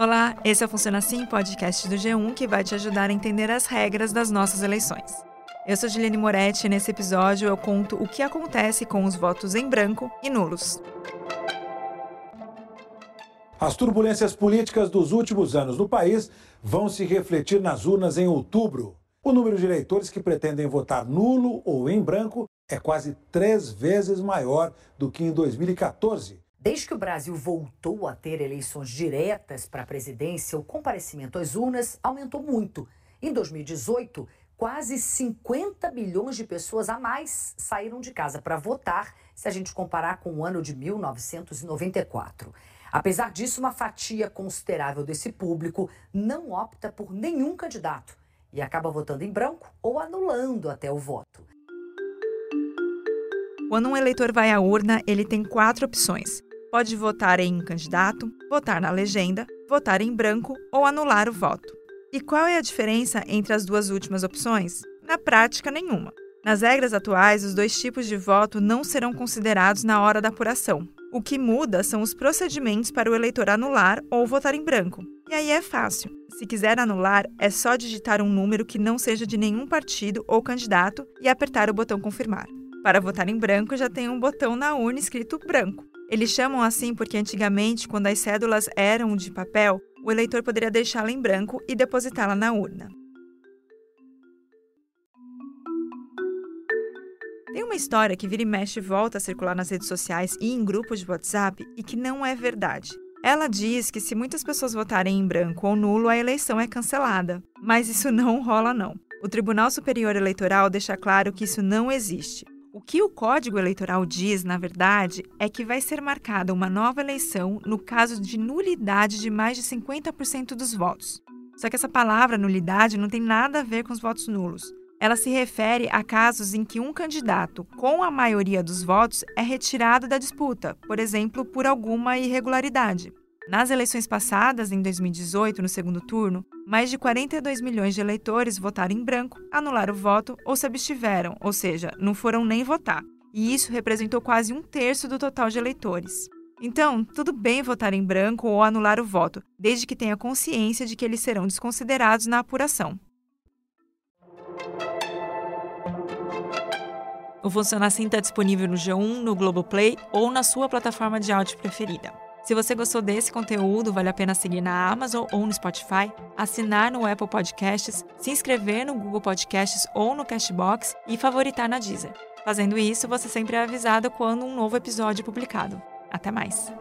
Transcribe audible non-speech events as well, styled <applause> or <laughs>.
Olá, esse é o Funciona Assim, podcast do G1 que vai te ajudar a entender as regras das nossas eleições. Eu sou Juliane Moretti e nesse episódio eu conto o que acontece com os votos em branco e nulos. As turbulências políticas dos últimos anos no país vão se refletir nas urnas em outubro. O número de eleitores que pretendem votar nulo ou em branco é quase três vezes maior do que em 2014. Desde que o Brasil voltou a ter eleições diretas para a presidência, o comparecimento às urnas aumentou muito. Em 2018, quase 50 milhões de pessoas a mais saíram de casa para votar, se a gente comparar com o ano de 1994. Apesar disso, uma fatia considerável desse público não opta por nenhum candidato e acaba votando em branco ou anulando até o voto. Quando um eleitor vai à urna, ele tem quatro opções: Pode votar em um candidato, votar na legenda, votar em branco ou anular o voto. E qual é a diferença entre as duas últimas opções? Na prática, nenhuma. Nas regras atuais, os dois tipos de voto não serão considerados na hora da apuração. O que muda são os procedimentos para o eleitor anular ou votar em branco. E aí é fácil. Se quiser anular, é só digitar um número que não seja de nenhum partido ou candidato e apertar o botão confirmar. Para votar em branco, já tem um botão na urna escrito branco. Eles chamam assim porque antigamente, quando as cédulas eram de papel, o eleitor poderia deixá-la em branco e depositá-la na urna. Tem uma história que vira e mexe volta a circular nas redes sociais e em grupos de WhatsApp e que não é verdade. Ela diz que se muitas pessoas votarem em branco ou nulo, a eleição é cancelada. Mas isso <laughs> não rola não. O Tribunal Superior Eleitoral deixa claro que isso não existe. O que o Código Eleitoral diz, na verdade, é que vai ser marcada uma nova eleição no caso de nulidade de mais de 50% dos votos. Só que essa palavra nulidade não tem nada a ver com os votos nulos. Ela se refere a casos em que um candidato com a maioria dos votos é retirado da disputa, por exemplo, por alguma irregularidade. Nas eleições passadas, em 2018, no segundo turno, mais de 42 milhões de eleitores votaram em branco, anularam o voto ou se abstiveram, ou seja, não foram nem votar. E isso representou quase um terço do total de eleitores. Então, tudo bem votar em branco ou anular o voto, desde que tenha consciência de que eles serão desconsiderados na apuração. O Funciona Assim está disponível no G1, no Globoplay ou na sua plataforma de áudio preferida. Se você gostou desse conteúdo, vale a pena seguir na Amazon ou no Spotify, assinar no Apple Podcasts, se inscrever no Google Podcasts ou no Cashbox e favoritar na Deezer. Fazendo isso, você sempre é avisado quando um novo episódio é publicado. Até mais!